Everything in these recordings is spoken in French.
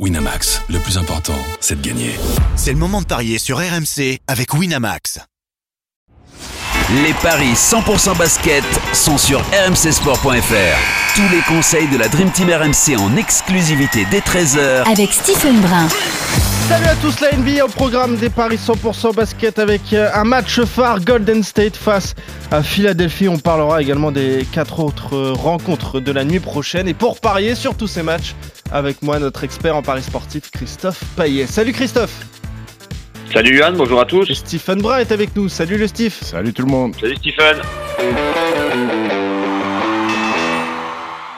Winamax, le plus important, c'est de gagner. C'est le moment de parier sur RMC avec Winamax. Les paris 100% basket sont sur rmcsport.fr. Tous les conseils de la Dream Team RMC en exclusivité dès 13h avec Stephen Brun. Salut à tous, la NBA au programme des paris 100% basket avec euh, un match phare Golden State face à Philadelphie. On parlera également des quatre autres euh, rencontres de la nuit prochaine. Et pour parier sur tous ces matchs, avec moi notre expert en paris sportif Christophe Paillet. Salut Christophe Salut Yann, bonjour à tous. Et Stephen Brun est avec nous. Salut le Steve. Salut tout le monde. Salut Stephen.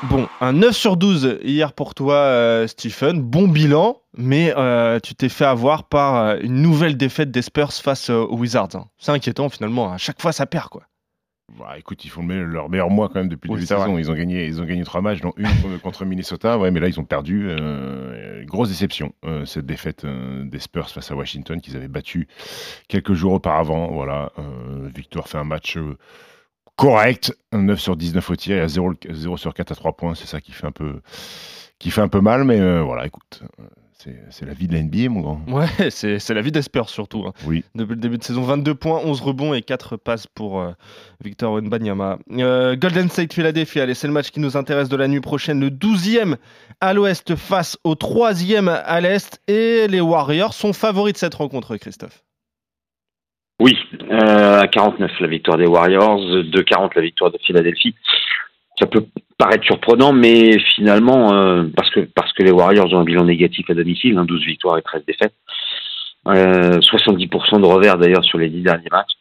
Bon, un 9 sur 12 hier pour toi, euh, Stephen. Bon bilan, mais euh, tu t'es fait avoir par euh, une nouvelle défaite des Spurs face aux Wizards. hein. C'est inquiétant finalement. À chaque fois, ça perd quoi. Bah, écoute, ils font le leur meilleur mois quand même depuis le Oui, début de saison. Ils ont gagné, ils ont gagné trois matchs, dont une contre- Minnesota. Ouais, mais là ils ont perdu. Euh, grosse déception euh, cette défaite euh, des Spurs face à Washington qu'ils avaient battu quelques jours auparavant. Voilà, Victor fait un match correct, un 9 sur 19 au tir, et à 0, 0 sur 4 à 3 points. C'est ça qui fait un peu, qui fait un peu mal, mais voilà, écoute, c'est la vie de la NBA, mon grand. Ouais, c'est la vie des Spurs surtout. hein. Oui. Depuis le début de saison, 22 points, 11 rebonds et 4 passes pour euh, Victor Wembanyama. Euh, Golden State Philadelphia, allez, c'est le match qui nous intéresse de la nuit prochaine. Le 12e à l'ouest face au 3e à l'est. Et les Warriors sont favoris de cette rencontre, Christophe. Oui, euh, à 49 la victoire des Warriors, 2-40 la victoire de Philadelphie. Ça peut paraître surprenant, mais finalement, euh, parce que parce que les Warriors ont un bilan négatif à domicile, hein, 12 victoires et 13 défaites, euh, 70% de revers d'ailleurs sur les 10 derniers matchs.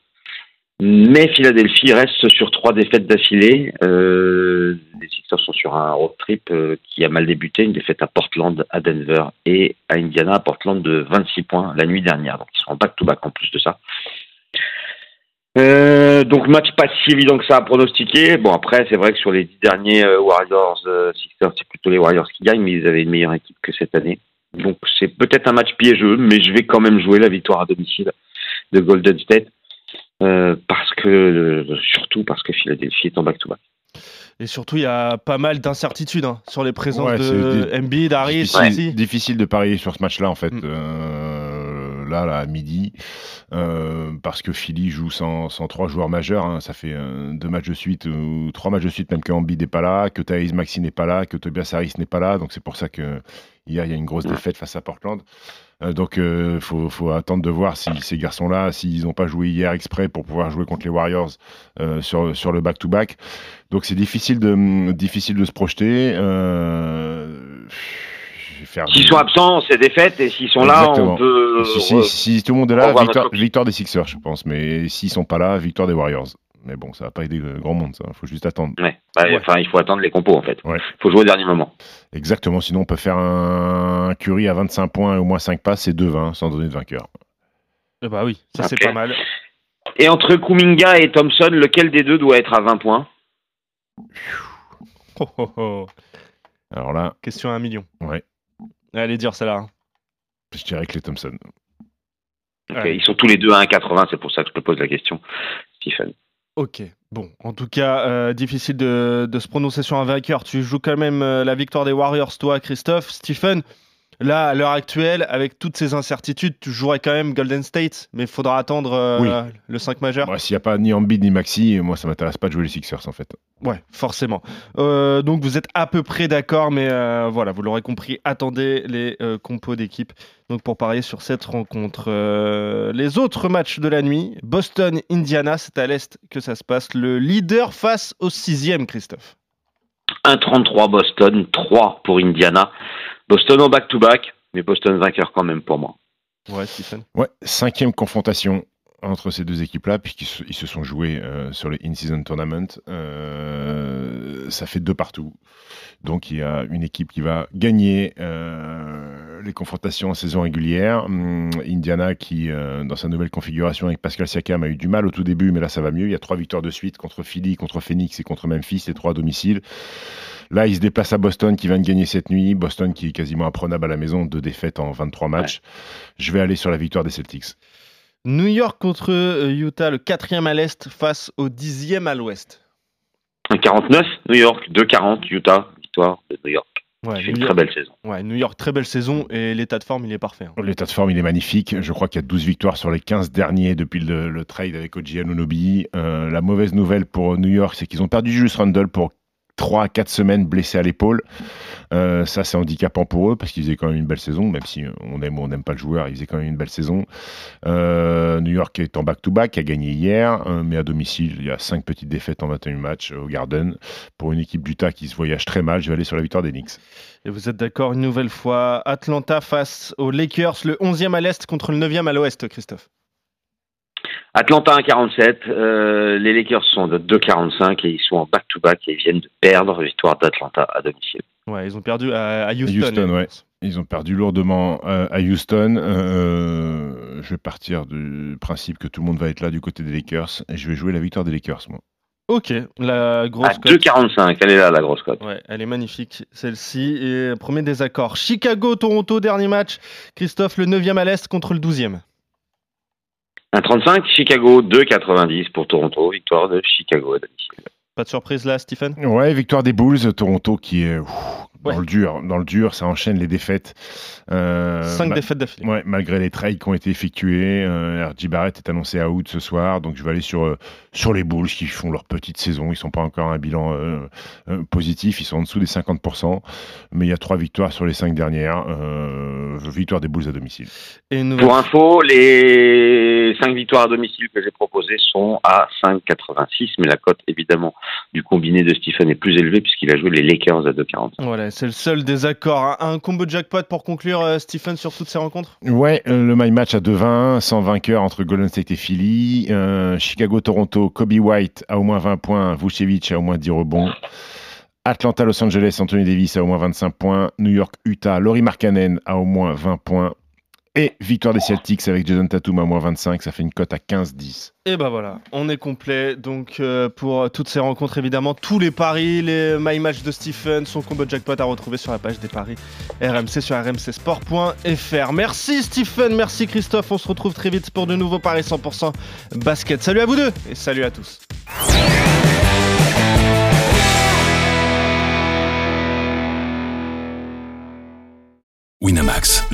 Mais Philadelphie reste sur trois défaites d'affilée. Euh, les Sixers sont sur un road trip euh, qui a mal débuté, une défaite à Portland, à Denver et à Indiana, à Portland de 26 points la nuit dernière. Donc ils sont en back-to-back en plus de ça. Euh, donc match pas si évident que ça à pronostiquer. Bon après c'est vrai que sur les dix derniers euh, Warriors euh, Sixers c'est plutôt les Warriors qui gagnent mais ils avaient une meilleure équipe que cette année. Donc c'est peut-être un match piégeux mais je vais quand même jouer la victoire à domicile de Golden State euh, parce que euh, surtout parce que Philadelphie est en back to back. Et surtout, il y a pas mal d'incertitudes hein, sur les présences Ouais, de Embiid, Harris, difficile, difficile de parier sur ce match-là en fait. Mm. Euh, là, là, à midi, euh, parce que Philly joue sans, sans trois joueurs majeurs. hein. ça fait euh, deux matchs de suite ou trois matchs de suite, même que Embiid n'est pas là, que Thaïs Maxi n'est pas là, que Tobias Harris n'est pas là. Donc c'est pour ça que hier il y a une grosse défaite face à Portland. Euh, donc il faut, faut attendre de voir si ces garçons-là, s'ils n'ont pas joué hier exprès pour pouvoir jouer contre les Warriors euh, sur, sur le back-to-back. Donc c'est difficile de, difficile de se projeter. Faire S'ils sont absents c'est défaite et s'ils sont là on peut si, si- euh, si tout le monde est là, victoire, des Sixers, je pense. Mais s'ils sont pas là, victoire des Warriors. Mais bon, ça va pas aider le grand monde, ça. faut juste attendre. ouais. Bah, Ouais. Enfin il faut attendre les compos en fait. Ouais. faut jouer au dernier moment. Exactement. Sinon, on peut faire un Curry à 25 points et au moins 5 passes et 2-20 sans donner de vainqueur. Eh bah oui, ça c'est pas mal. Et entre Kuminga et Thompson, lequel des deux doit être à 20 points? Oh, oh, oh. Alors là, Question à un million. Ouais. Allez dire celle-là. hein. je dirais que les Thompson. Ouais. Ils sont tous les deux à 1,80, c'est pour ça que je te pose la question, Stephen. Ok, bon, en tout cas, euh, difficile de, de se prononcer sur un vainqueur. Tu joues quand même euh, la victoire des Warriors, toi, Christophe. Stephen, là, à l'heure actuelle, avec toutes ces incertitudes, tu jouerais quand même Golden State, mais il faudra attendre euh, Oui. le 5 majeur. Bah, S'il n'y a pas ni Embiid ni Maxi, moi, ça m'intéresse pas de jouer les Sixers, en fait. Ouais, forcément. Euh, donc vous êtes à peu près d'accord, mais euh, voilà, vous l'aurez compris, attendez les euh, compos d'équipe. Donc pour parier sur cette rencontre. Euh, les autres matchs de la nuit, Boston-Indiana, c'est à l'est que ça se passe. Le leader face au sixième, Christophe. 1,33 Boston, 3 pour Indiana. Boston en back-to-back, mais Boston vainqueur quand même pour moi. Ouais, Stephen. Ouais, cinquième confrontation entre ces deux équipes-là, puisqu'ils se, ils se sont joués euh, sur les In-Season Tournament. Euh, ça fait deux partout. Donc il y a une équipe qui va gagner euh, les confrontations en saison régulière. Hum, Indiana qui, dans sa nouvelle configuration avec Pascal Siakam, a eu du mal au tout début, mais là ça va mieux. Il y a trois victoires de suite contre Philly, contre Phoenix et contre Memphis, les trois à domicile. Là, il se déplace à Boston qui vient de gagner cette nuit. Boston qui est quasiment imprenable à la maison, deux défaites en 23 matchs. Je vais aller sur la victoire des Celtics. New York contre euh, Utah, le quatrième à l'est face au dixième à l'ouest. 1,49 New York, 2,40 Utah, victoire de New York. Ouais, fait une New très York, belle saison. ouais, New York, très belle saison et l'état de forme, il est parfait. hein. L'état de forme, il est magnifique. Je crois qu'il y a 12 victoires sur les 15 derniers depuis le, le trade avec Oji Anunoby. Euh, la mauvaise nouvelle pour New York, c'est qu'ils ont perdu Julius Randle pour 3 à 4 semaines blessé à l'épaule. Euh, ça, c'est handicapant pour eux parce qu'ils faisaient quand même une belle saison, même si on aime ou on n'aime pas le joueur, ils faisaient quand même une belle saison. Euh, New York est en back-to-back, a gagné hier, euh, mais à domicile, il y a 5 petites défaites en 21 matchs au Garden. Pour une équipe d'Utah qui se voyage très mal, je vais aller sur la victoire des Knicks. Et vous êtes d'accord une nouvelle fois, Atlanta face aux Lakers, le 11e à l'Est contre le 9e à l'Ouest, Christophe? Atlanta 1,47. Euh, les Lakers sont de 2,45 et ils sont en back-to-back et ils viennent de perdre. Victoire d'Atlanta à domicile. Ouais, ils ont perdu à, à Houston. Houston, les ouais. Lakers. Ils ont perdu lourdement euh, à Houston. Euh, je vais partir du principe que tout le monde va être là du côté des Lakers et je vais jouer la victoire des Lakers, moi. Ok, la À grosse cote. 2,45. Elle est là, la grosse cote. Ouais, elle est magnifique, celle-ci. Et premier désaccord. Chicago-Toronto, dernier match. Christophe, le 9e à l'Est contre le 12e. 1,35. Chicago 2,90 pour Toronto. Victoire de Chicago à domicile. Pas de surprise là, Stephen? Ouais, victoire des Bulls, Toronto qui est ouf, dans Ouais. le dur, dans le dur, ça enchaîne les défaites. Euh, 5 ma- défaites d'affilée. Ouais, malgré les trades qui ont été effectués, euh, RJ Barrett est annoncé à août ce soir, donc je vais aller sur, euh, sur les Bulls qui font leur petite saison. Ils sont pas encore à un bilan euh, euh, positif, ils sont en dessous des 50%, mais il y a trois victoires sur les cinq dernières. Euh, victoire des Bulls à domicile. Et Pour info, les 5 victoires à domicile que j'ai proposées sont à 5,86. Mais la cote, évidemment, du combiné de Stephen est plus élevée puisqu'il a joué les Lakers à 2,40. Voilà, c'est le seul désaccord. Un, combo jackpot pour conclure, euh, Stephen, sur toutes ces rencontres? Ouais, euh, le my match à 2-20, sans vainqueur entre Golden State et Philly. Euh, Chicago-Toronto, Kobe White à au moins 20 points, Vucevic à au moins 10 rebonds. Atlanta-Los Angeles, Anthony Davis à au moins 25 points. New York-Utah, Laurie Markkanen à au moins 20 points. Et victoire des Celtics avec Jason Tatum à moins 25, ça fait une cote à 15-10. Et ben voilà, on est complet. Donc euh, pour toutes ces rencontres, évidemment, tous les paris, les my match de Stephen, son combo jackpot à retrouver sur la page des paris RMC sur rmcsport.fr. Merci Stephen, merci Christophe. On se retrouve très vite pour de nouveaux paris 100% basket. Salut à vous deux et salut à tous. Winamax,